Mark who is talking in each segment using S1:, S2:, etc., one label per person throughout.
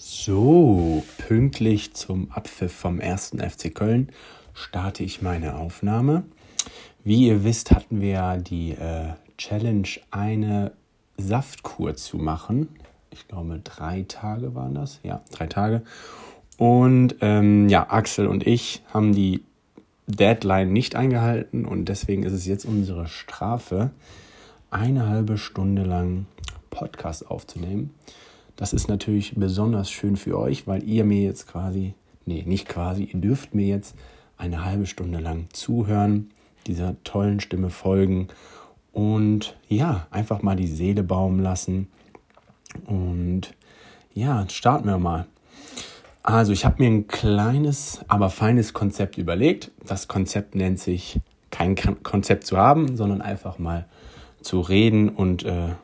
S1: So, pünktlich zum Abpfiff vom ersten FC Köln starte ich meine Aufnahme. Wie ihr wisst, hatten wir die äh, Challenge, eine Saftkur zu machen. Ich glaube, drei Tage waren das. Ja, drei Tage. Und ähm, ja, Axel und ich haben die Deadline nicht eingehalten und deswegen ist es jetzt unsere Strafe, eine halbe Stunde lang Podcast aufzunehmen. Das ist natürlich besonders schön für euch, weil ihr mir jetzt quasi, nee, nicht quasi, ihr dürft mir jetzt eine halbe Stunde lang zuhören, dieser tollen Stimme folgen und ja, einfach mal die Seele baumen lassen. Und ja, starten wir mal. Also, ich habe mir ein kleines, aber feines Konzept überlegt. Das Konzept nennt sich kein Konzept zu haben, sondern einfach mal zu reden und äh,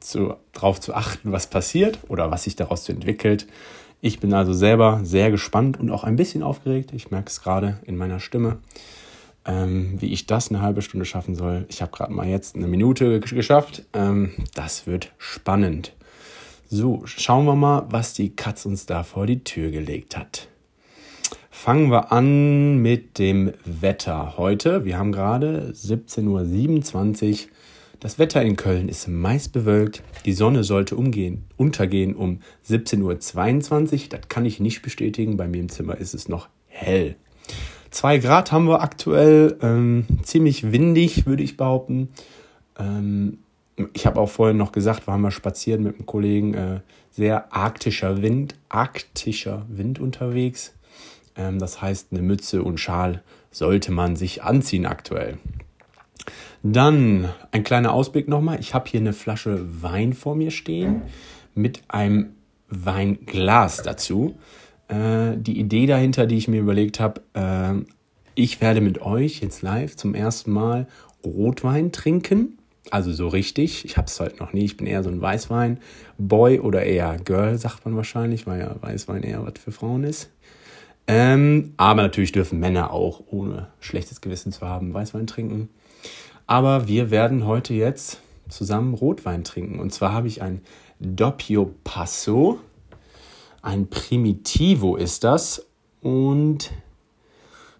S1: zu, darauf zu achten, was passiert oder was sich daraus entwickelt. Ich bin also selber sehr gespannt und auch ein bisschen aufgeregt. Ich merke es gerade in meiner Stimme, ähm, wie ich das eine halbe Stunde schaffen soll. Ich habe gerade mal jetzt eine Minute geschafft. Ähm, das wird spannend. So, schauen wir mal, was die Katz uns da vor die Tür gelegt hat. Fangen wir an mit dem Wetter heute. Wir haben gerade 17.27 Uhr. Das Wetter in Köln ist meist bewölkt. Die Sonne sollte umgehen, untergehen um 17.22 Uhr. Das kann ich nicht bestätigen. Bei mir im Zimmer ist es noch hell. Zwei Grad haben wir aktuell. Ähm, ziemlich windig, würde ich behaupten. Ähm, ich habe auch vorhin noch gesagt, wir haben mal spazieren mit einem Kollegen. Äh, sehr arktischer Wind, arktischer Wind unterwegs. Ähm, das heißt, eine Mütze und Schal sollte man sich anziehen aktuell. Dann ein kleiner Ausblick nochmal. Ich habe hier eine Flasche Wein vor mir stehen mit einem Weinglas dazu. Äh, die Idee dahinter, die ich mir überlegt habe, äh, ich werde mit euch jetzt live zum ersten Mal Rotwein trinken. Also so richtig. Ich habe es halt noch nie. Ich bin eher so ein Weißwein-Boy oder eher Girl, sagt man wahrscheinlich, weil ja Weißwein eher was für Frauen ist. Ähm, aber natürlich dürfen Männer auch, ohne schlechtes Gewissen zu haben, Weißwein trinken. Aber wir werden heute jetzt zusammen Rotwein trinken. Und zwar habe ich ein Doppio Passo. Ein Primitivo ist das. Und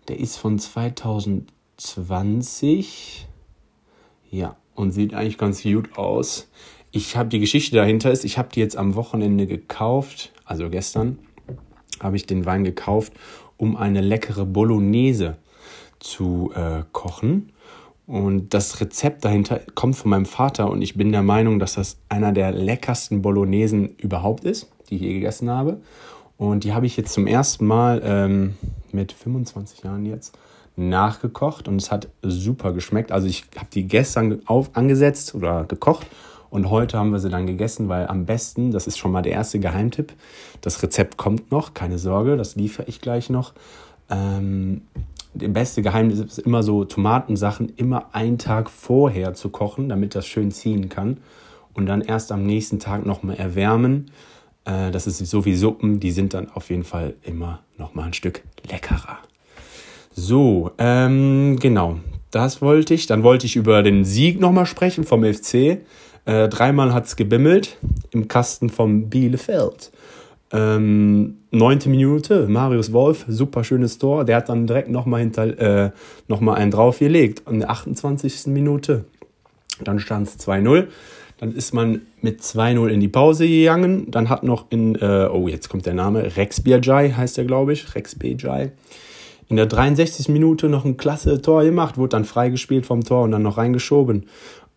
S1: der ist von 2020. Ja, und sieht eigentlich ganz gut aus. Ich habe die Geschichte dahinter ist, ich habe die jetzt am Wochenende gekauft, also gestern habe ich den Wein gekauft, um eine leckere Bolognese zu äh, kochen. Und das Rezept dahinter kommt von meinem Vater und ich bin der Meinung, dass das einer der leckersten Bolognesen überhaupt ist, die ich je gegessen habe. Und die habe ich jetzt zum ersten Mal ähm, mit 25 Jahren jetzt nachgekocht und es hat super geschmeckt. Also ich habe die gestern auf, angesetzt oder gekocht und heute haben wir sie dann gegessen, weil am besten, das ist schon mal der erste Geheimtipp, das Rezept kommt noch, keine Sorge, das liefere ich gleich noch. Ähm, der beste Geheimnis ist immer so, Tomatensachen immer einen Tag vorher zu kochen, damit das schön ziehen kann. Und dann erst am nächsten Tag nochmal erwärmen. Äh, das ist so wie Suppen, die sind dann auf jeden Fall immer nochmal ein Stück leckerer. So, ähm, genau, das wollte ich. Dann wollte ich über den Sieg nochmal sprechen vom FC. Äh, dreimal hat es gebimmelt im Kasten vom Bielefeld. Ähm, neunte Minute, Marius Wolf, super schönes Tor. Der hat dann direkt nochmal äh, noch einen draufgelegt. In der 28. Minute. Dann stand es 2-0. Dann ist man mit 2-0 in die Pause gegangen. Dann hat noch in, äh, oh, jetzt kommt der Name, Rex Biajai heißt der, glaube ich. Rex Biajai. In der 63. Minute noch ein klasse Tor gemacht, wurde dann freigespielt vom Tor und dann noch reingeschoben.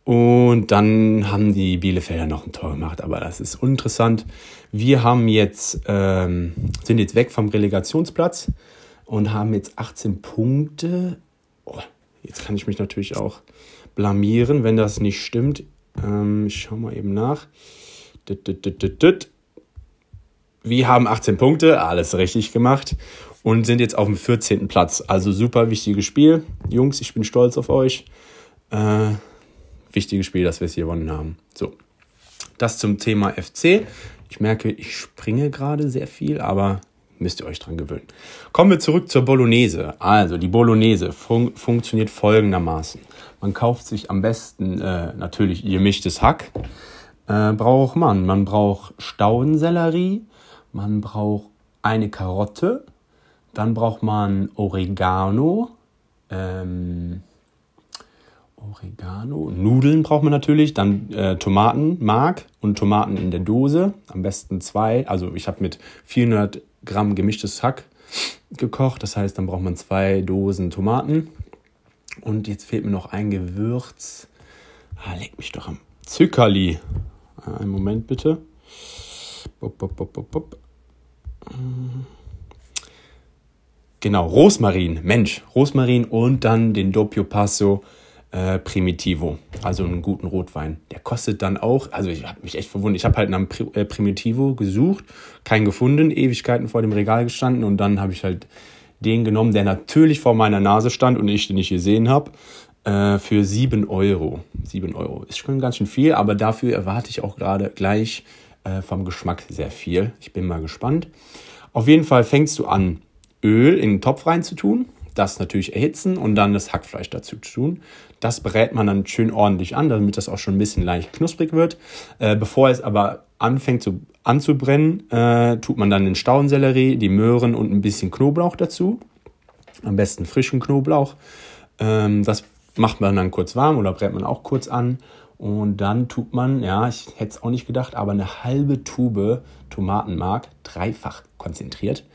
S1: Und dann haben die Bielefelder noch ein Tor gemacht, aber das ist uninteressant. Wir haben jetzt, ähm, sind jetzt weg vom Relegationsplatz und haben jetzt 18 Punkte. Oh, jetzt kann ich mich natürlich auch blamieren, wenn das nicht stimmt. Ähm, ich schau mal eben nach. Wir haben 18 Punkte, alles richtig gemacht und sind jetzt auf dem 14. Platz. Also super wichtiges Spiel. Jungs, ich bin stolz auf euch. Äh, wichtiges Spiel, dass wir es hier gewonnen haben. So, das zum Thema FC. Ich merke, ich springe gerade sehr viel, aber müsst ihr euch dran gewöhnen. Kommen wir zurück zur Bolognese. Also, die Bolognese fun funktioniert folgendermaßen. Man kauft sich am besten äh, natürlich gemischtes Hack. Äh, braucht man. Man braucht Staudensellerie, man braucht eine Karotte, dann braucht man Oregano, ähm, Oregano, Nudeln braucht man natürlich, dann äh, Tomatenmark und Tomaten in der Dose, am besten zwei. Also ich habe mit 400 Gramm gemischtes Hack gekocht, das heißt, dann braucht man zwei Dosen Tomaten. Und jetzt fehlt mir noch ein Gewürz. Ah, leg mich doch am Zuckerli. Ah, einen Moment bitte. Bop, bop, bop, bop, bop. Genau, Rosmarin, Mensch, Rosmarin und dann den Doppio Passo äh, Primitivo, also einen guten Rotwein. Der kostet dann auch, also ich habe mich echt verwundert, ich habe halt nach Pri äh, Primitivo gesucht, keinen gefunden, Ewigkeiten vor dem Regal gestanden und dann habe ich halt den genommen, der natürlich vor meiner Nase stand und ich den nicht gesehen habe, äh, für 7 Euro. 7 Euro ist schon ganz schön viel, aber dafür erwarte ich auch gerade gleich äh, vom Geschmack sehr viel. Ich bin mal gespannt. Auf jeden Fall fängst du an, Öl in den Topf rein zu tun, das natürlich erhitzen und dann das Hackfleisch dazu zu tun. Das brät man dann schön ordentlich an, damit das auch schon ein bisschen leicht knusprig wird. Äh, bevor es aber anfängt zu, anzubrennen, äh, tut man dann den Staudensellerie, die Möhren und ein bisschen Knoblauch dazu. Am besten frischen Knoblauch. Ähm, das macht man dann kurz warm oder brät man auch kurz an. Und dann tut man, ja, ich hätte es auch nicht gedacht, aber eine halbe Tube Tomatenmark, dreifach konzentriert,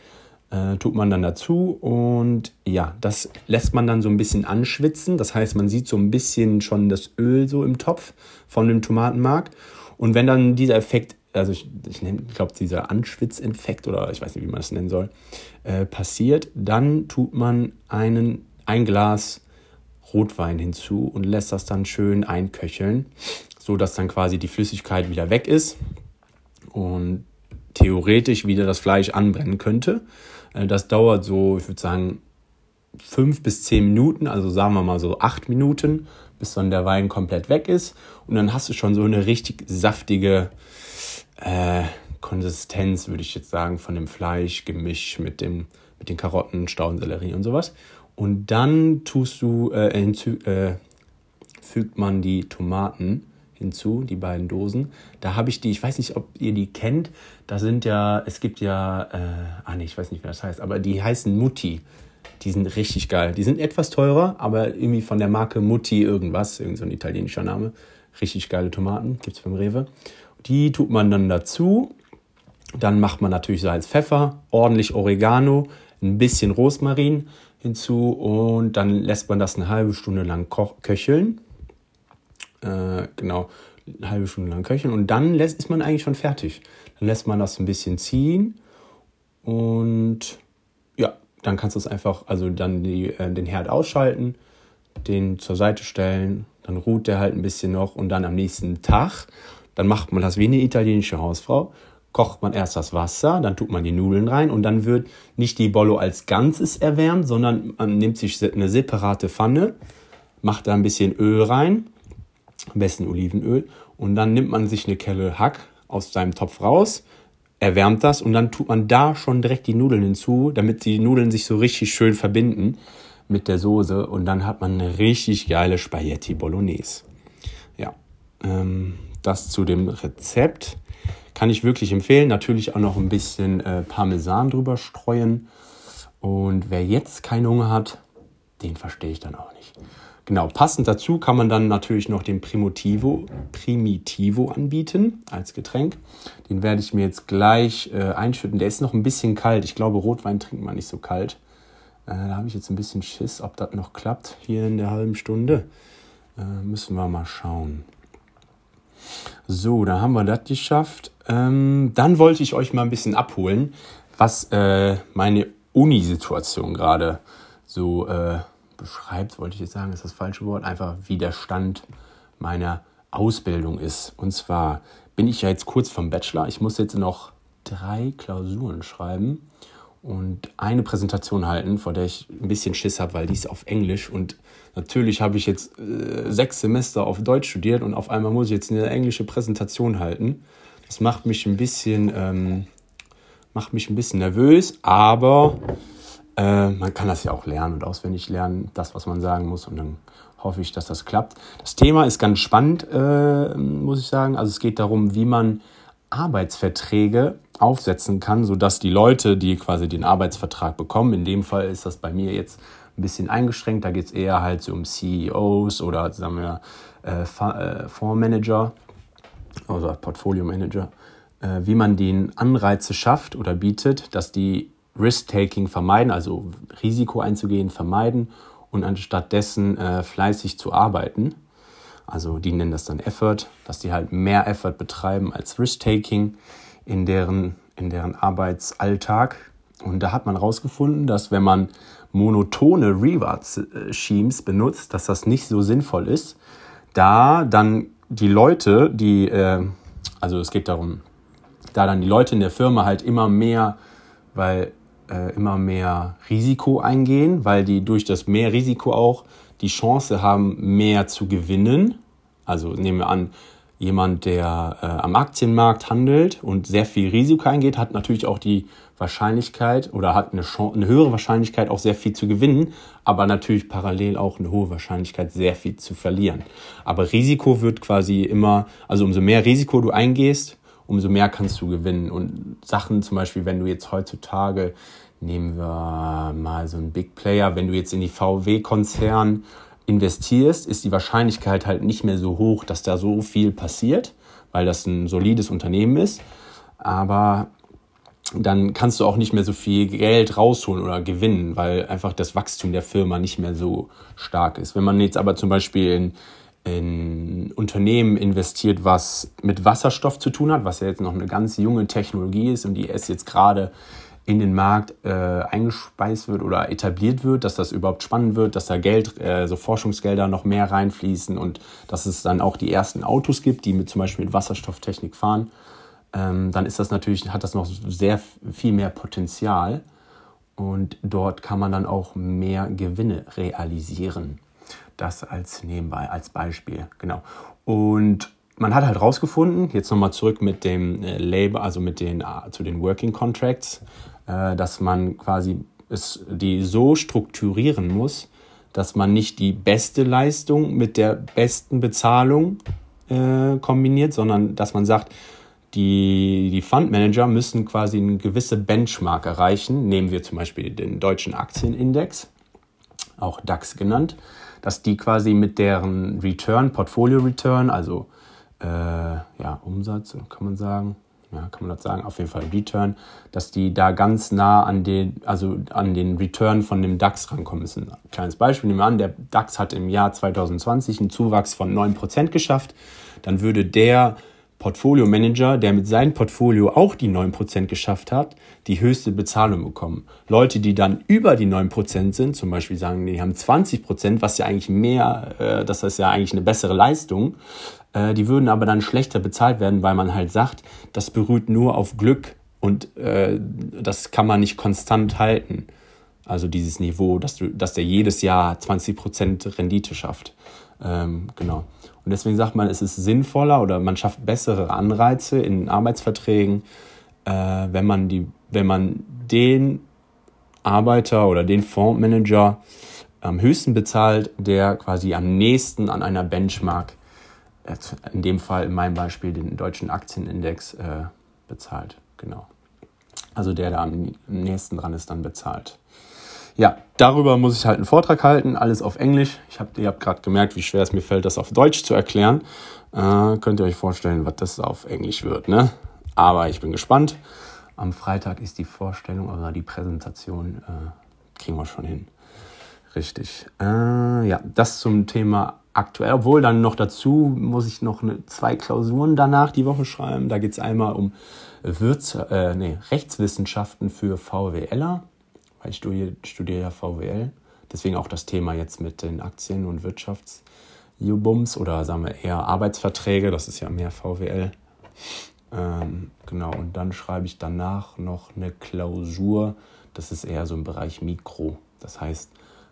S1: äh, tut man dann dazu und ja, das lässt man dann so ein bisschen anschwitzen. Das heißt, man sieht so ein bisschen schon das Öl so im Topf von dem Tomatenmark. Und wenn dann dieser Effekt, also ich, ich, glaube, dieser Anschwitzeffekt oder ich weiß nicht, wie man das nennen soll, äh, passiert, dann tut man einen, ein Glas Rotwein hinzu und lässt das dann schön einköcheln, so dass dann quasi die Flüssigkeit wieder weg ist und theoretisch wieder das Fleisch anbrennen könnte. Äh, das dauert so, ich würde sagen, fünf bis zehn Minuten, also sagen wir mal so acht Minuten, bis dann der Wein komplett weg ist. Und dann hast du schon so eine richtig saftige äh, Konsistenz, würde ich jetzt sagen, von dem Fleisch gemischt mit, dem, mit den Karotten, Staudensellerie und sowas. Und dann tust du, äh, äh, fügt man die Tomaten hinzu, die beiden Dosen. Da habe ich die, ich weiß nicht, ob ihr die kennt. Da sind ja, es gibt ja, äh, ah nee, ich weiß nicht, wie das heißt, aber die heißen Mutti. Die sind richtig geil. Die sind etwas teurer, aber irgendwie von der Marke Mutti irgendwas, irgend so ein italienischer Name. Richtig geile Tomaten, gibt es beim Rewe. Die tut man dann dazu. Dann macht man natürlich Salz, Pfeffer, ordentlich Oregano, ein bisschen Rosmarin hinzu und dann lässt man das eine halbe Stunde lang köcheln. Äh, genau, eine halbe Stunde lang köcheln und dann lässt, ist man eigentlich schon fertig. Dann lässt man das ein bisschen ziehen und ja, dann kannst du es einfach, also dann die, äh, den Herd ausschalten, den zur Seite stellen, dann ruht der halt ein bisschen noch und dann am nächsten Tag, dann macht man das wie eine italienische Hausfrau, kocht man erst das Wasser, dann tut man die Nudeln rein und dann wird nicht die Bollo als Ganzes erwärmt, sondern man nimmt sich eine separate Pfanne, macht da ein bisschen Öl rein, am besten Olivenöl, und dann nimmt man sich eine Kelle Hack aus seinem Topf raus, erwärmt das und dann tut man da schon direkt die Nudeln hinzu, damit die Nudeln sich so richtig schön verbinden mit der Soße und dann hat man eine richtig geile Spaghetti Bolognese. Ja, ähm, das zu dem Rezept. Kann ich wirklich empfehlen. Natürlich auch noch ein bisschen äh, Parmesan drüber streuen. Und wer jetzt keinen Hunger hat, den verstehe ich dann auch nicht. Genau, passend dazu kann man dann natürlich noch den Primitivo, Primitivo anbieten als Getränk. Den werde ich mir jetzt gleich äh, einschütten. Der ist noch ein bisschen kalt. Ich glaube, Rotwein trinkt man nicht so kalt. Äh, da habe ich jetzt ein bisschen Schiss, ob das noch klappt hier in der halben Stunde. Äh, müssen wir mal schauen. So, da haben wir das geschafft. Ähm, dann wollte ich euch mal ein bisschen abholen, was äh, meine Uni-Situation gerade so äh, beschreibt, wollte ich jetzt sagen, ist das falsche Wort, einfach wie der Stand meiner Ausbildung ist. Und zwar bin ich ja jetzt kurz vom Bachelor. Ich muss jetzt noch drei Klausuren schreiben und eine Präsentation halten, vor der ich ein bisschen Schiss habe, weil die ist auf Englisch und natürlich habe ich jetzt äh, sechs Semester auf Deutsch studiert und auf einmal muss ich jetzt eine englische Präsentation halten. Das macht mich ein bisschen, ähm, macht mich ein bisschen nervös, aber äh, man kann das ja auch lernen und auswendig lernen, das, was man sagen muss. Und dann hoffe ich, dass das klappt. Das Thema ist ganz spannend, äh, muss ich sagen. Also es geht darum, wie man Arbeitsverträge aufsetzen kann, sodass die Leute, die quasi den Arbeitsvertrag bekommen, in dem Fall ist das bei mir jetzt ein bisschen eingeschränkt, da geht es eher halt so um CEOs oder sagen wir äh, äh, Fondsmanager oder Portfolio Manager, äh, wie man den Anreize schafft oder bietet, dass die Risk-Taking vermeiden, also Risiko einzugehen, vermeiden und anstatt dessen äh, fleißig zu arbeiten. Also die nennen das dann Effort, dass die halt mehr Effort betreiben als Risk-Taking in deren, in deren Arbeitsalltag. Und da hat man herausgefunden, dass wenn man monotone Reward-Schemes benutzt, dass das nicht so sinnvoll ist, da dann die Leute, die, äh, also es geht darum, da dann die Leute in der Firma halt immer mehr, weil äh, immer mehr Risiko eingehen, weil die durch das mehr Risiko auch die Chance haben, mehr zu gewinnen. Also nehmen wir an, jemand, der äh, am Aktienmarkt handelt und sehr viel Risiko eingeht, hat natürlich auch die Wahrscheinlichkeit oder hat eine, Chance, eine höhere Wahrscheinlichkeit, auch sehr viel zu gewinnen, aber natürlich parallel auch eine hohe Wahrscheinlichkeit, sehr viel zu verlieren. Aber Risiko wird quasi immer, also umso mehr Risiko du eingehst, umso mehr kannst du gewinnen. Und Sachen zum Beispiel, wenn du jetzt heutzutage, nehmen wir mal so einen Big Player, wenn du jetzt in die VW-Konzern investierst, ist die Wahrscheinlichkeit halt nicht mehr so hoch, dass da so viel passiert, weil das ein solides Unternehmen ist. Aber dann kannst du auch nicht mehr so viel Geld rausholen oder gewinnen, weil einfach das Wachstum der Firma nicht mehr so stark ist. Wenn man jetzt aber zum Beispiel in, in Unternehmen investiert, was mit Wasserstoff zu tun hat, was ja jetzt noch eine ganz junge Technologie ist und die ist jetzt gerade in den Markt äh, eingespeist wird oder etabliert wird, dass das überhaupt spannend wird, dass da Geld, äh, so Forschungsgelder noch mehr reinfließen und dass es dann auch die ersten Autos gibt, die mit zum Beispiel mit Wasserstofftechnik fahren, ähm, dann ist das natürlich, hat das noch sehr viel mehr Potenzial und dort kann man dann auch mehr Gewinne realisieren. Das als nebenbei, als Beispiel, genau. Und man hat halt rausgefunden, jetzt nochmal zurück mit dem äh, Labor, also mit den, äh, zu den Working Contracts, äh, dass man quasi es, die so strukturieren muss, dass man nicht die beste Leistung mit der besten Bezahlung äh, kombiniert, sondern dass man sagt, die, die Fundmanager müssen quasi eine gewisse Benchmark erreichen. Nehmen wir zum Beispiel den deutschen Aktienindex, auch DAX genannt, dass die quasi mit deren Return, Portfolio Return, also äh, ja, Umsatz, kann man sagen, ja, kann man das sagen, auf jeden Fall Return, dass die da ganz nah an den, also an den Return von dem DAX rankommen müssen. Ein kleines Beispiel, nehmen wir an, der DAX hat im Jahr 2020 einen Zuwachs von 9% geschafft, dann würde der Portfolio Manager, der mit seinem Portfolio auch die 9% geschafft hat, die höchste Bezahlung bekommen. Leute, die dann über die 9% sind, zum Beispiel sagen, die haben 20%, was ja eigentlich mehr, äh, das ist ja eigentlich eine bessere Leistung, äh, die würden aber dann schlechter bezahlt werden, weil man halt sagt, das beruht nur auf Glück und äh, das kann man nicht konstant halten. Also dieses Niveau, dass, du, dass der jedes Jahr 20% Rendite schafft. Ähm, genau. Und deswegen sagt man, es ist sinnvoller oder man schafft bessere Anreize in Arbeitsverträgen, äh, wenn, man die, wenn man den Arbeiter oder den Fondsmanager am höchsten bezahlt, der quasi am nächsten an einer Benchmark in dem Fall in meinem Beispiel den deutschen Aktienindex äh, bezahlt. Genau. Also der, der am nächsten dran ist, dann bezahlt. Ja, darüber muss ich halt einen Vortrag halten, alles auf Englisch. Ich hab, ihr habt gerade gemerkt, wie schwer es mir fällt, das auf Deutsch zu erklären. Äh, könnt ihr euch vorstellen, was das auf Englisch wird, ne? Aber ich bin gespannt. Am Freitag ist die Vorstellung oder die Präsentation. Äh, kriegen wir schon hin. Richtig. Äh, ja, das zum Thema aktuell, obwohl dann noch dazu muss ich noch eine, zwei Klausuren danach die Woche schreiben. Da geht es einmal um Wirts äh, nee, Rechtswissenschaften für VWLer, weil ich studiere, studiere ja VWL. Deswegen auch das Thema jetzt mit den Aktien- und Wirtschaftsjubums oder sagen wir eher Arbeitsverträge, das ist ja mehr VWL. Ähm, genau, und dann schreibe ich danach noch eine Klausur, das ist eher so im Bereich Mikro. Das heißt,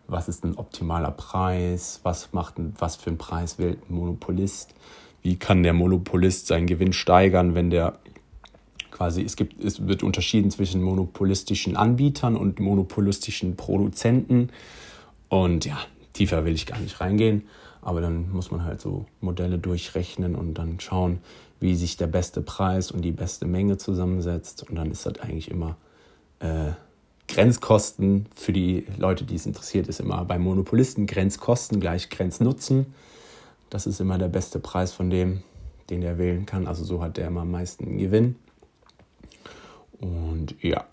S1: was ist ein optimaler Preis, was macht was für einen Preis wählt ein Monopolist, wie kann der Monopolist seinen Gewinn steigern, wenn der quasi, es gibt, es wird unterschieden zwischen monopolistischen Anbietern und monopolistischen Produzenten und ja, tiefer will ich gar nicht reingehen, aber dann muss man halt so Modelle durchrechnen und dann schauen, wie sich der beste Preis und die beste Menge zusammensetzt. Und dann ist das eigentlich immer äh, Grenzkosten für die Leute, die es interessiert, ist immer bei Monopolisten Grenzkosten gleich Grenznutzen. Das ist immer der beste Preis von dem, den er wählen kann. Also so hat der immer am meisten Gewinn. Und ja,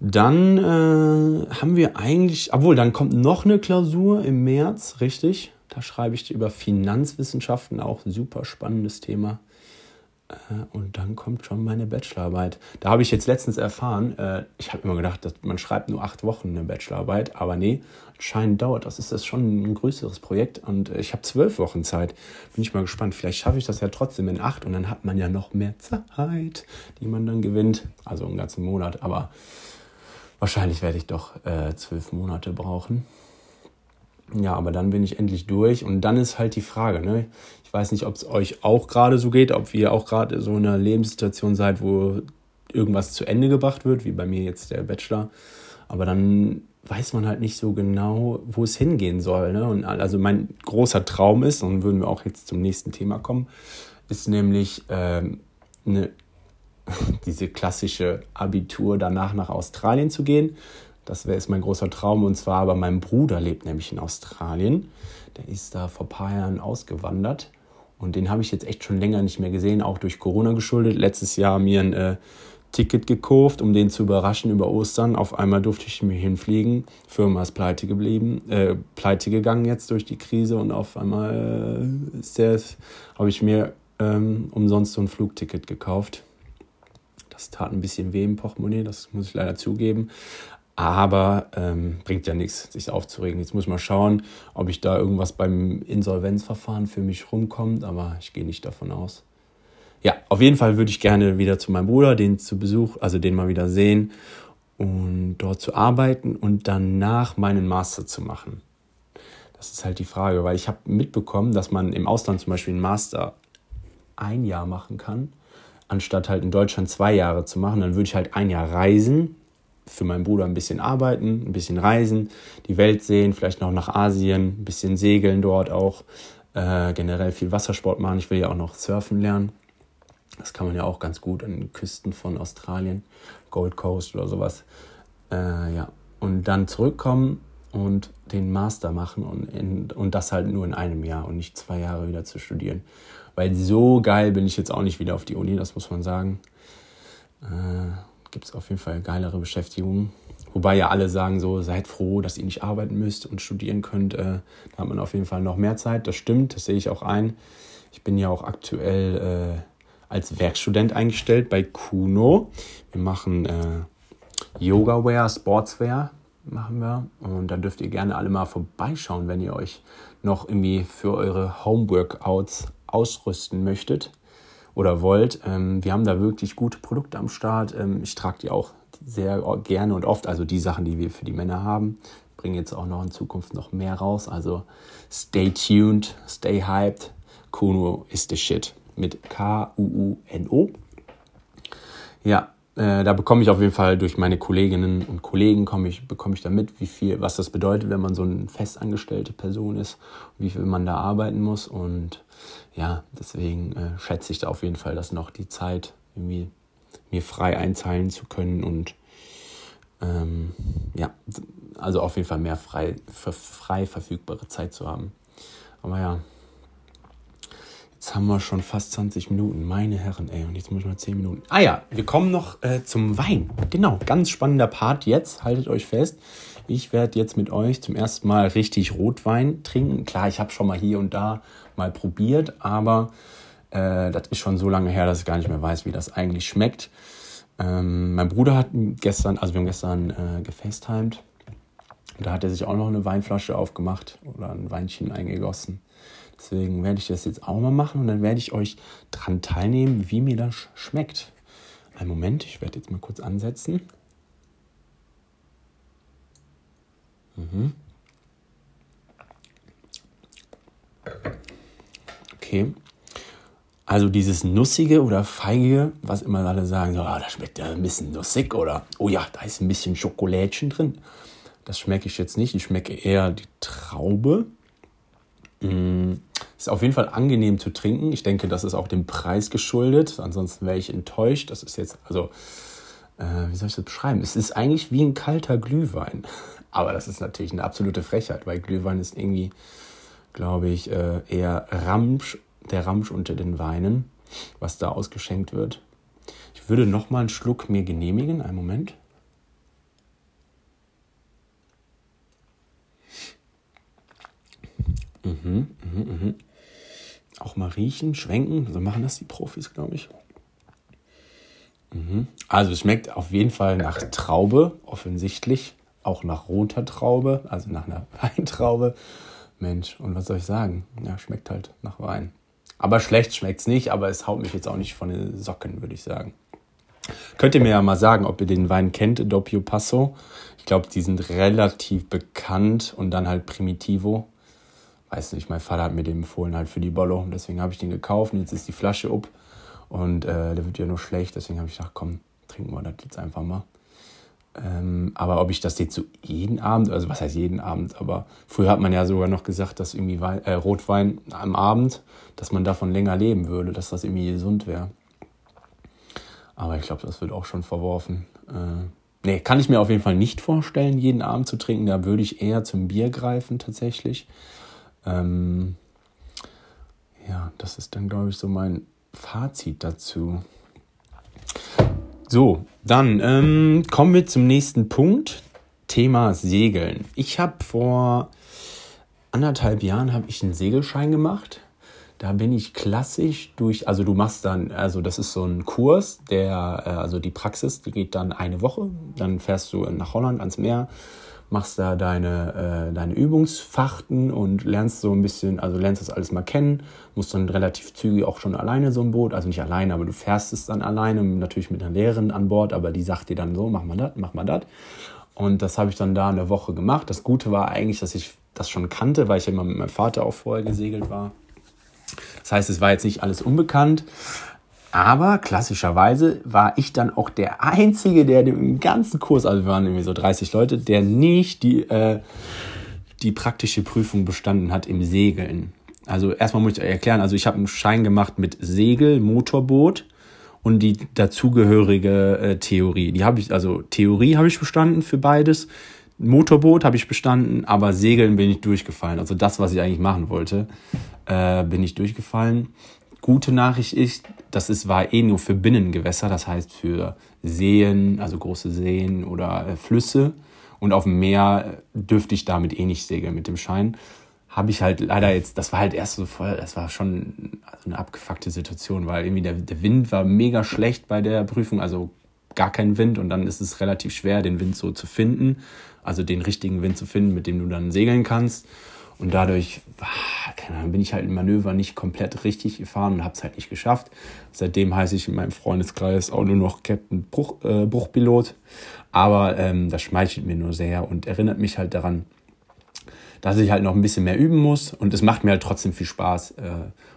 S1: dann äh, haben wir eigentlich, obwohl dann kommt noch eine Klausur im März, richtig? Da schreibe ich über Finanzwissenschaften, auch super spannendes Thema. Äh, und dann kommt schon meine Bachelorarbeit. Da habe ich jetzt letztens erfahren, äh, ich habe immer gedacht, dass man schreibt nur acht Wochen eine Bachelorarbeit, aber nee, anscheinend dauert das. Ist das schon ein größeres Projekt und ich habe zwölf Wochen Zeit. Bin ich mal gespannt. Vielleicht schaffe ich das ja trotzdem in acht und dann hat man ja noch mehr Zeit, die man dann gewinnt. Also einen ganzen Monat, aber wahrscheinlich werde ich doch äh, zwölf Monate brauchen. Ja, aber dann bin ich endlich durch und dann ist halt die Frage, ne? Ich weiß nicht, ob es euch auch gerade so geht, ob ihr auch gerade so in einer Lebenssituation seid, wo irgendwas zu Ende gebracht wird, wie bei mir jetzt der Bachelor. Aber dann weiß man halt nicht so genau, wo es hingehen soll. Ne? Und also mein großer Traum ist, und würden wir auch jetzt zum nächsten Thema kommen, ist nämlich ähm, eine, diese klassische Abitur danach nach Australien zu gehen das wäre mein großer Traum. Und zwar, aber mein Bruder lebt nämlich in Australien. Der ist da vor ein paar Jahren ausgewandert. Und den habe ich jetzt echt schon länger nicht mehr gesehen, auch durch Corona geschuldet. Letztes Jahr mir ein äh, Ticket gekauft, um den zu überraschen über Ostern. Auf einmal durfte ich mir hinfliegen. Firma ist pleite geblieben, äh, pleite gegangen jetzt durch die Krise und auf einmal äh, habe ich mir ähm, umsonst so ein Flugticket gekauft. Das tat ein bisschen weh im Portemonnaie, das muss ich leider zugeben. Aber ähm, bringt ja nichts, sich aufzuregen. Jetzt muss mal schauen, ob ich da irgendwas beim Insolvenzverfahren für mich rumkommt, aber ich gehe nicht davon aus. Ja, auf jeden Fall würde ich gerne wieder zu meinem Bruder, den zu Besuch, also den mal wieder sehen und dort zu arbeiten und danach meinen Master zu machen. Das ist halt die Frage, weil ich habe mitbekommen, dass man im Ausland zum Beispiel einen Master ein Jahr machen kann, anstatt halt in Deutschland zwei Jahre zu machen. Dann würde ich halt ein Jahr reisen, für meinen Bruder ein bisschen arbeiten, ein bisschen reisen, die Welt sehen, vielleicht noch nach Asien, ein bisschen segeln dort auch, äh, generell viel Wassersport machen. Ich will ja auch noch surfen lernen. Das kann man ja auch ganz gut an den Küsten von Australien, Gold Coast oder sowas. Äh, ja, und dann zurückkommen und den Master machen und, in, und das halt nur in einem Jahr und nicht zwei Jahre wieder zu studieren. Weil so geil bin ich jetzt auch nicht wieder auf die Uni, das muss man sagen. Äh, gibt es auf jeden Fall geilere Beschäftigungen. Wobei ja alle sagen so, seid froh, dass ihr nicht arbeiten müsst und studieren könnt. Äh, da hat man auf jeden Fall noch mehr Zeit. Das stimmt, das sehe ich auch ein. Ich bin ja auch aktuell äh, als Werkstudent eingestellt bei Kuno. Wir machen äh, Yoga-Wear, Sportswear machen wir. Und da dürft ihr gerne alle mal vorbeischauen, wenn ihr euch noch irgendwie für eure Homeworkouts ausrüsten möchtet oder wollt. Ähm, wir haben da wirklich gute Produkte am Start. Ähm, ich trage die auch sehr gerne und oft, also die Sachen, die wir für die Männer haben. Bringen jetzt auch noch in Zukunft noch mehr raus. Also stay tuned, stay hyped. Kuno ist the shit. Mit K-U-U-N-O. Ja, äh, da bekomme ich auf jeden Fall durch meine Kolleginnen und Kollegen komme ich, bekomme ich da mit, wie viel, was das bedeutet, wenn man so eine festangestellte Person ist, wie viel man da arbeiten muss. Und ja, deswegen äh, schätze ich da auf jeden Fall, dass noch die Zeit irgendwie mir frei einteilen zu können und ähm, ja, also auf jeden Fall mehr frei, frei verfügbare Zeit zu haben. Aber ja, Jetzt haben wir schon fast 20 Minuten. Meine Herren, ey. Und jetzt muss ich mal 10 Minuten. Ah ja, wir kommen noch äh, zum Wein. Genau, ganz spannender Part jetzt. Haltet euch fest. Ich werde jetzt mit euch zum ersten Mal richtig Rotwein trinken. Klar, ich habe schon mal hier und da mal probiert, aber äh, das ist schon so lange her, dass ich gar nicht mehr weiß, wie das eigentlich schmeckt. Ähm, mein Bruder hat gestern, also wir haben gestern äh, gefacetimed. Da hat er sich auch noch eine Weinflasche aufgemacht oder ein Weinchen eingegossen. Deswegen werde ich das jetzt auch mal machen und dann werde ich euch daran teilnehmen, wie mir das schmeckt. Einen Moment, ich werde jetzt mal kurz ansetzen. Mhm. Okay. Also dieses Nussige oder Feige, was immer alle sagen, so, oh, das schmeckt ja ein bisschen nussig oder oh ja, da ist ein bisschen Schokolädchen drin. Das schmecke ich jetzt nicht. Ich schmecke eher die Traube. Mm, Ist auf jeden Fall angenehm zu trinken. Ich denke, das ist auch dem Preis geschuldet. Ansonsten wäre ich enttäuscht. Das ist jetzt, also, äh, wie soll ich das beschreiben? Es ist eigentlich wie ein kalter Glühwein. Aber das ist natürlich eine absolute Frechheit, weil Glühwein ist irgendwie, glaube ich, äh, eher Ramsch, der Ramsch unter den Weinen, was da ausgeschenkt wird. Ich würde noch mal einen Schluck mir genehmigen. Einen Moment. Mhm, mhm, mhm. Auch mal riechen, schwenken. So machen das die Profis, glaube ich. Mhm. Also es schmeckt auf jeden Fall nach Traube, offensichtlich. Auch nach roter Traube, also nach einer Weintraube. Mensch, und was soll ich sagen? Ja, schmeckt halt nach Wein. Aber schlecht schmeckt es nicht, aber es haut mich jetzt auch nicht von den Socken, würde ich sagen. Könnt ihr mir ja mal sagen, ob ihr den Wein kennt, Doppio Passo. Ich glaube, die sind relativ bekannt und dann halt Primitivo weiß nicht, mein Vater hat mir den empfohlen halt für die Bollo. Deswegen habe ich den gekauft und jetzt ist die Flasche up. Und äh, der wird ja nur schlecht. Deswegen habe ich gedacht, komm, trinken wir das jetzt einfach mal. Ähm, aber ob ich das jetzt so jeden Abend, also was heißt jeden Abend, aber früher hat man ja sogar noch gesagt, dass irgendwie Wein, äh, Rotwein am Abend, dass man davon länger leben würde, dass das irgendwie gesund wäre. Aber ich glaube, das wird auch schon verworfen. Äh, nee, kann ich mir auf jeden Fall nicht vorstellen, jeden Abend zu trinken. Da würde ich eher zum Bier greifen tatsächlich. Ähm, ja, das ist dann, glaube ich, so mein Fazit dazu. So, dann ähm, kommen wir zum nächsten Punkt. Thema Segeln. Ich habe vor anderthalb Jahren habe ich einen Segelschein gemacht. Da bin ich klassisch durch, also du machst dann, also das ist so ein Kurs, der, äh, also die Praxis, die geht dann eine Woche. Dann fährst du nach Holland ans Meer, machst da deine, äh, deine Übungsfachten und lernst so ein bisschen, also lernst das alles mal kennen, musst dann relativ zügig auch schon alleine so ein Boot, also nicht alleine, aber du fährst es dann alleine, natürlich mit einer Lehrerin an Bord, aber die sagt dir dann so, mach mal das, mach mal das. Und das habe ich dann da eine Woche gemacht. Das Gute war eigentlich, dass ich das schon kannte, weil ich ja immer mit meinem Vater auch vorher gesegelt war. Das heißt, es war jetzt nicht alles unbekannt. Aber klassischerweise war ich dann auch der Einzige, der im ganzen Kurs, also wir waren irgendwie so 30 Leute, der nicht die, äh, die praktische Prüfung bestanden hat im Segeln. Also erstmal muss ich erklären, also ich habe einen Schein gemacht mit Segel, Motorboot und die dazugehörige äh, Theorie. Die habe ich, also Theorie habe ich bestanden für beides. Motorboot habe ich bestanden, aber Segeln bin ich durchgefallen. Also das, was ich eigentlich machen wollte, äh, bin ich durchgefallen gute Nachricht ist, das ist, war eh nur für Binnengewässer, das heißt für Seen, also große Seen oder äh, Flüsse. Und auf dem Meer dürfte ich damit eh nicht segeln mit dem Schein. Habe ich halt leider jetzt, das war halt erst so voll, das war schon eine abgefuckte Situation, weil irgendwie der, der Wind war mega schlecht bei der Prüfung, also gar kein Wind und dann ist es relativ schwer, den Wind so zu finden, also den richtigen Wind zu finden, mit dem du dann segeln kannst. Und dadurch keine Ahnung, bin ich halt im Manöver nicht komplett richtig gefahren und habe es halt nicht geschafft. Seitdem heiße ich in meinem Freundeskreis auch nur noch Captain Bruch, äh, Bruchpilot. Aber ähm, das schmeichelt mir nur sehr und erinnert mich halt daran, dass ich halt noch ein bisschen mehr üben muss. Und es macht mir halt trotzdem viel Spaß. Äh,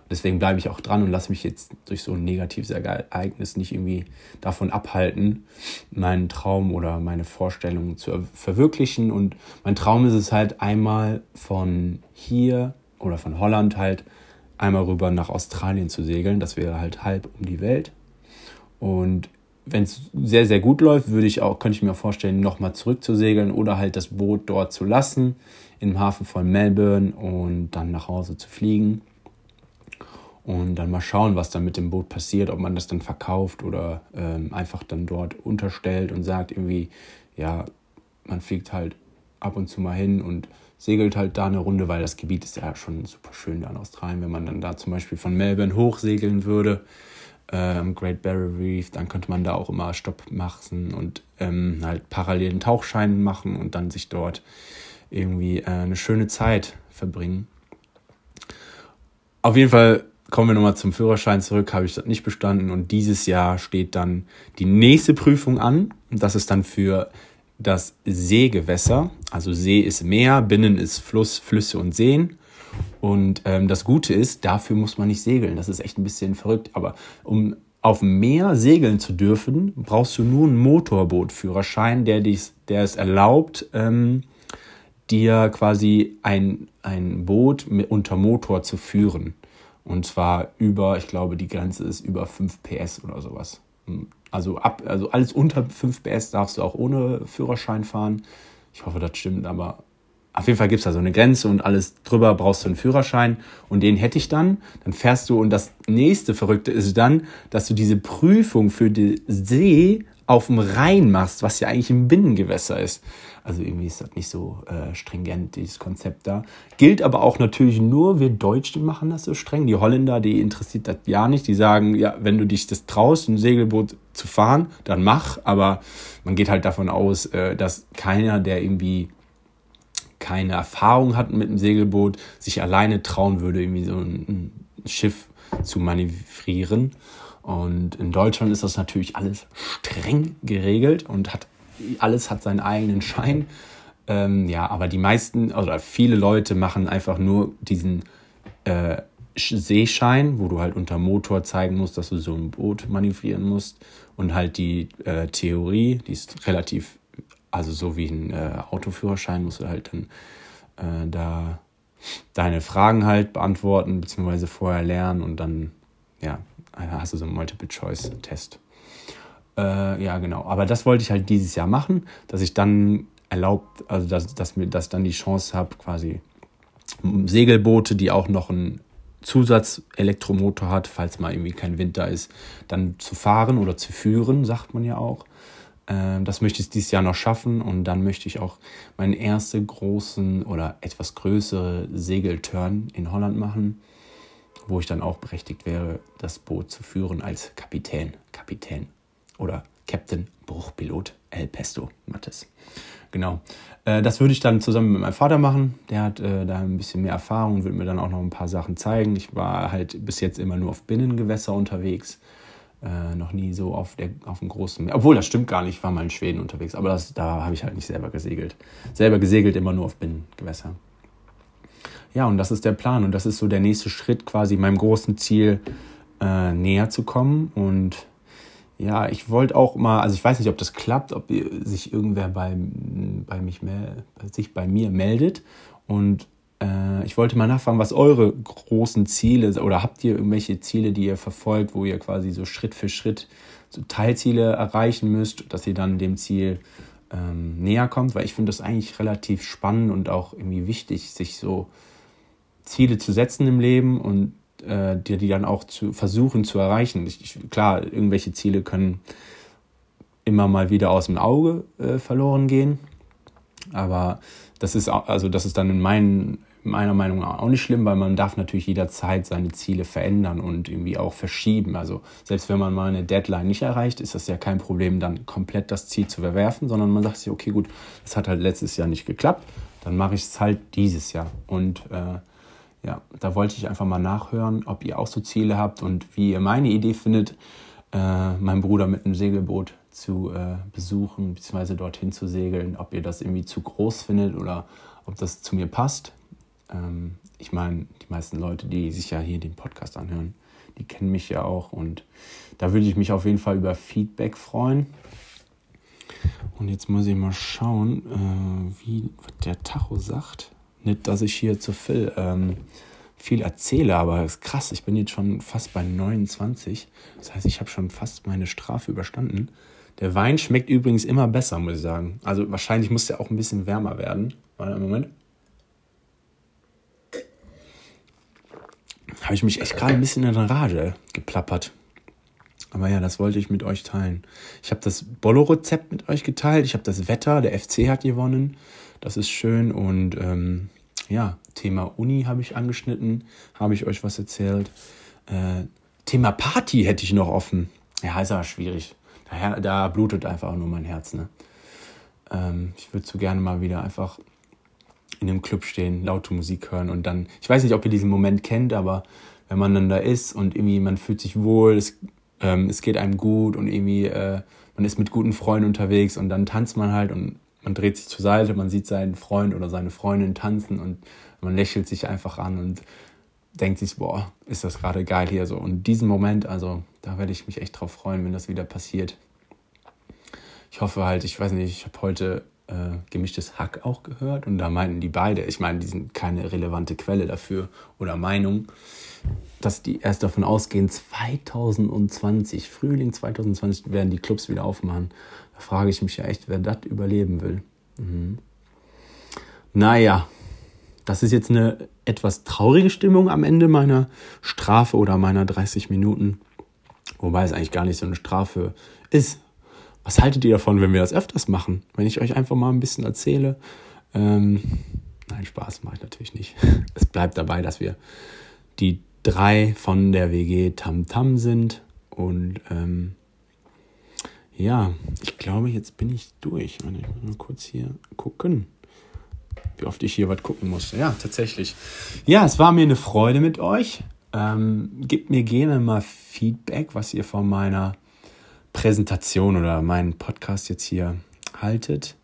S1: deswegen bleibe ich auch dran und lasse mich jetzt durch so ein negatives Ereignis nicht irgendwie davon abhalten, meinen Traum oder meine Vorstellungen zu verwirklichen. Und mein Traum ist es halt einmal von hier oder von Holland halt einmal rüber nach Australien zu segeln. Das wäre halt halb um die Welt. Und wenn es sehr, sehr gut läuft, würde ich auch, könnte ich mir vorstellen, nochmal zurück zu segeln oder halt das Boot dort zu lassen, im Hafen von Melbourne und dann nach Hause zu fliegen und dann mal schauen, was dann mit dem Boot passiert, ob man das dann verkauft oder ähm, einfach dann dort unterstellt und sagt irgendwie, ja, man fliegt halt ab und zu mal hin und segelt halt da eine Runde, weil das Gebiet ist ja schon super schön da in Australien. Wenn man dann da zum Beispiel von Melbourne hochsegeln würde, ähm, Great Barrier Reef, dann könnte man da auch immer Stopp machen und ähm, halt parallelen Tauchschein machen und dann sich dort irgendwie äh, eine schöne Zeit verbringen. Auf jeden Fall kommen wir nochmal zum Führerschein zurück, habe ich das nicht bestanden und dieses Jahr steht dann die nächste Prüfung an. Das ist dann für das Seegewässer. Also See ist Meer, Binnen ist Fluss, Flüsse und Seen. Und ähm, das Gute ist, dafür muss man nicht segeln. Das ist echt ein bisschen verrückt. Aber um auf dem Meer segeln zu dürfen, brauchst du nur einen Motorbootführerschein, der, dies, der es erlaubt, ähm, dir quasi ein, ein Boot mit, unter Motor zu führen. Und zwar über, ich glaube, die Grenze ist über 5 PS oder sowas. Also, ab, also alles unter 5 PS darfst du auch ohne Führerschein fahren. Ich hoffe, das stimmt, aber auf jeden Fall gibt es da so eine Grenze und alles drüber brauchst du einen Führerschein und den hätte ich dann. Dann fährst du und das nächste Verrückte ist dann, dass du diese Prüfung für die See auf dem Rhein machst, was ja eigentlich ein Binnengewässer ist. Also irgendwie ist das nicht so äh, stringent, dieses Konzept da. Gilt aber auch natürlich nur, wir Deutschen machen das so streng. Die Holländer, die interessiert das ja nicht. Die sagen, ja, wenn du dich das traust, ein Segelboot zu fahren, dann mach. Aber man geht halt davon aus, äh, dass keiner, der irgendwie keine Erfahrung hat mit einem Segelboot, sich alleine trauen würde, irgendwie so ein, ein Schiff zu manövrieren. Und in Deutschland ist das natürlich alles streng geregelt und hat alles hat seinen eigenen Schein. Ähm, ja, aber die meisten oder viele Leute machen einfach nur diesen äh, Seeschein, wo du halt unter Motor zeigen musst, dass du so ein Boot manövrieren musst. Und halt die äh, Theorie, die ist relativ, also so wie ein äh, Autoführerschein, musst du halt dann äh, da deine Fragen halt beantworten, beziehungsweise vorher lernen und dann, ja, hast du so einen Multiple-Choice-Test. Äh, ja, genau. Aber das wollte ich halt dieses Jahr machen, dass ich dann erlaubt, also dass, dass mir das dann die Chance habe, quasi Segelboote, die auch noch einen Zusatz-Elektromotor hat, falls mal irgendwie kein Winter ist, dann zu fahren oder zu führen, sagt man ja auch. Äh, das möchte ich dieses Jahr noch schaffen und dann möchte ich auch meinen ersten großen oder etwas größere Segelturn in Holland machen, wo ich dann auch berechtigt wäre, das Boot zu führen als Kapitän. Kapitän oder Captain Bruchpilot El Pesto Mattes. Genau. Äh, das würde ich dann zusammen mit meinem Vater machen. Der hat äh, da ein bisschen mehr Erfahrung und wird mir dann auch noch ein paar Sachen zeigen. Ich war halt bis jetzt immer nur auf Binnengewässer unterwegs. Äh, noch nie so auf, der, auf dem großen Meer. Obwohl, das stimmt gar nicht. Ich war mal in Schweden unterwegs. Aber das, da habe ich halt nicht selber gesegelt. Selber gesegelt immer nur auf Binnengewässer. Ja, und das ist der Plan. Und das ist so der nächste Schritt, quasi meinem großen Ziel äh, näher zu kommen. Und ja, ich wollte auch mal, also ich weiß nicht, ob das klappt, ob sich irgendwer bei, bei, mich, sich bei mir meldet. Und äh, ich wollte mal nachfragen, was eure großen Ziele oder habt ihr irgendwelche Ziele, die ihr verfolgt, wo ihr quasi so Schritt für Schritt so Teilziele erreichen müsst, dass ihr dann dem Ziel ähm, näher kommt? Weil ich finde das eigentlich relativ spannend und auch irgendwie wichtig, sich so Ziele zu setzen im Leben und äh, die, die dann auch zu versuchen zu erreichen. Ich, ich, klar, irgendwelche Ziele können immer mal wieder aus dem Auge äh, verloren gehen. Aber das ist also das ist dann in meinen, meiner Meinung nach auch nicht schlimm, weil man darf natürlich jederzeit seine Ziele verändern und irgendwie auch verschieben. Also selbst wenn man mal eine Deadline nicht erreicht, ist das ja kein Problem, dann komplett das Ziel zu verwerfen, sondern man sagt sich, okay, gut, das hat halt letztes Jahr nicht geklappt, dann mache ich es halt dieses Jahr. Und äh, ja, da wollte ich einfach mal nachhören, ob ihr auch so Ziele habt und wie ihr meine Idee findet, äh, meinen Bruder mit einem Segelboot zu äh, besuchen, beziehungsweise dorthin zu segeln, ob ihr das irgendwie zu groß findet oder ob das zu mir passt. Ähm, ich meine, die meisten Leute, die sich ja hier den Podcast anhören, die kennen mich ja auch und da würde ich mich auf jeden Fall über Feedback freuen. Und jetzt muss ich mal schauen, äh, wie der Tacho sagt. Nicht, dass ich hier zu viel, ähm, viel erzähle, aber es ist krass. Ich bin jetzt schon fast bei 29. Das heißt, ich habe schon fast meine Strafe überstanden. Der Wein schmeckt übrigens immer besser, muss ich sagen. Also wahrscheinlich muss der auch ein bisschen wärmer werden. Warte, Moment. Habe ich mich echt gerade ein bisschen in der Rage geplappert. Aber ja, das wollte ich mit euch teilen. Ich habe das Bollo-Rezept mit euch geteilt. Ich habe das Wetter. Der FC hat gewonnen. Das ist schön. Und ähm, ja, Thema Uni habe ich angeschnitten, habe ich euch was erzählt. Äh, Thema Party hätte ich noch offen. Ja, ist aber schwierig. Da, da blutet einfach nur mein Herz. Ne? Ähm, ich würde so gerne mal wieder einfach in einem Club stehen, laute Musik hören und dann, ich weiß nicht, ob ihr diesen Moment kennt, aber wenn man dann da ist und irgendwie man fühlt sich wohl, es, ähm, es geht einem gut und irgendwie äh, man ist mit guten Freunden unterwegs und dann tanzt man halt und man dreht sich zur Seite, man sieht seinen Freund oder seine Freundin tanzen und man lächelt sich einfach an und denkt sich, boah, ist das gerade geil hier so. Und diesen Moment, also da werde ich mich echt drauf freuen, wenn das wieder passiert. Ich hoffe halt, ich weiß nicht, ich habe heute äh, gemischtes Hack auch gehört und da meinten die beide, ich meine, die sind keine relevante Quelle dafür oder Meinung, dass die erst davon ausgehen, 2020, Frühling 2020 werden die Clubs wieder aufmachen. Da frage ich mich ja echt, wer das überleben will. Mhm. Naja, das ist jetzt eine etwas traurige Stimmung am Ende meiner Strafe oder meiner 30 Minuten. Wobei es eigentlich gar nicht so eine Strafe ist. Was haltet ihr davon, wenn wir das öfters machen? Wenn ich euch einfach mal ein bisschen erzähle. Ähm, nein, Spaß mache ich natürlich nicht. Es bleibt dabei, dass wir die drei von der WG Tam Tam sind. Und ähm, ja, ich glaube, jetzt bin ich durch. Ich muss mal kurz hier gucken wie oft ich hier was gucken musste. Ja, tatsächlich. Ja, es war mir eine Freude mit euch. Ähm, gebt mir gerne mal Feedback, was ihr von meiner Präsentation oder meinen Podcast jetzt hier haltet.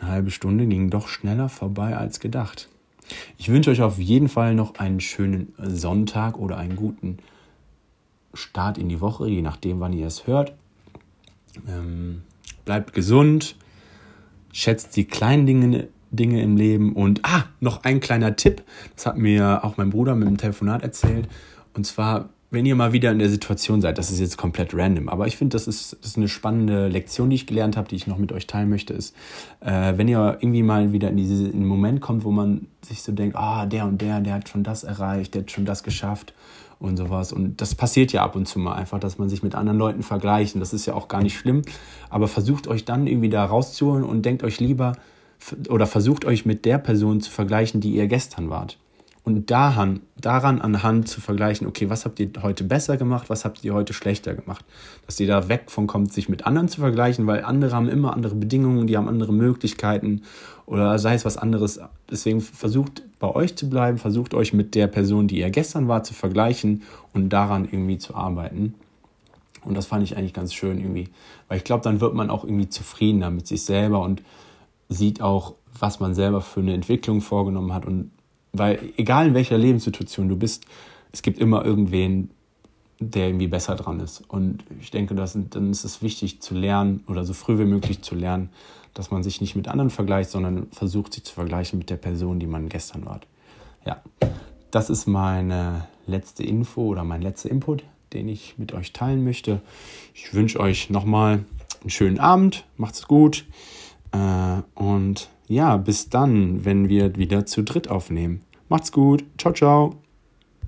S1: Eine halbe Stunde ging doch schneller vorbei als gedacht. Ich wünsche euch auf jeden Fall noch einen schönen Sonntag oder einen guten Start in die Woche, je nachdem, wann ihr es hört. Ähm, bleibt gesund, schätzt die kleinen Dinge Dinge im Leben. Und ah, noch ein kleiner Tipp, das hat mir auch mein Bruder mit dem Telefonat erzählt. Und zwar, wenn ihr mal wieder in der Situation seid, das ist jetzt komplett random, aber ich finde, das ist, das ist eine spannende Lektion, die ich gelernt habe, die ich noch mit euch teilen möchte, ist, äh, wenn ihr irgendwie mal wieder in diesen Moment kommt, wo man sich so denkt, ah, der und der, der hat schon das erreicht, der hat schon das geschafft und sowas. Und das passiert ja ab und zu mal einfach, dass man sich mit anderen Leuten vergleicht. Und das ist ja auch gar nicht schlimm. Aber versucht euch dann irgendwie da rauszuholen und denkt euch lieber, oder versucht euch mit der Person zu vergleichen, die ihr gestern wart. Und daran, daran anhand zu vergleichen, okay, was habt ihr heute besser gemacht, was habt ihr heute schlechter gemacht. Dass ihr da weg von kommt, sich mit anderen zu vergleichen, weil andere haben immer andere Bedingungen, die haben andere Möglichkeiten oder sei es was anderes. Deswegen versucht bei euch zu bleiben, versucht euch mit der Person, die ihr gestern war, zu vergleichen und daran irgendwie zu arbeiten. Und das fand ich eigentlich ganz schön irgendwie, weil ich glaube, dann wird man auch irgendwie zufriedener mit sich selber und sieht auch, was man selber für eine Entwicklung vorgenommen hat. Und weil, egal in welcher Lebenssituation du bist, es gibt immer irgendwen, der irgendwie besser dran ist. Und ich denke, dass, dann ist es wichtig zu lernen oder so früh wie möglich zu lernen, dass man sich nicht mit anderen vergleicht, sondern versucht, sich zu vergleichen mit der Person, die man gestern war. Ja, das ist meine letzte Info oder mein letzter Input, den ich mit euch teilen möchte. Ich wünsche euch nochmal einen schönen Abend, macht's gut. Äh, und ja, bis dann, wenn wir wieder zu dritt aufnehmen. Macht's gut. Ciao, ciao.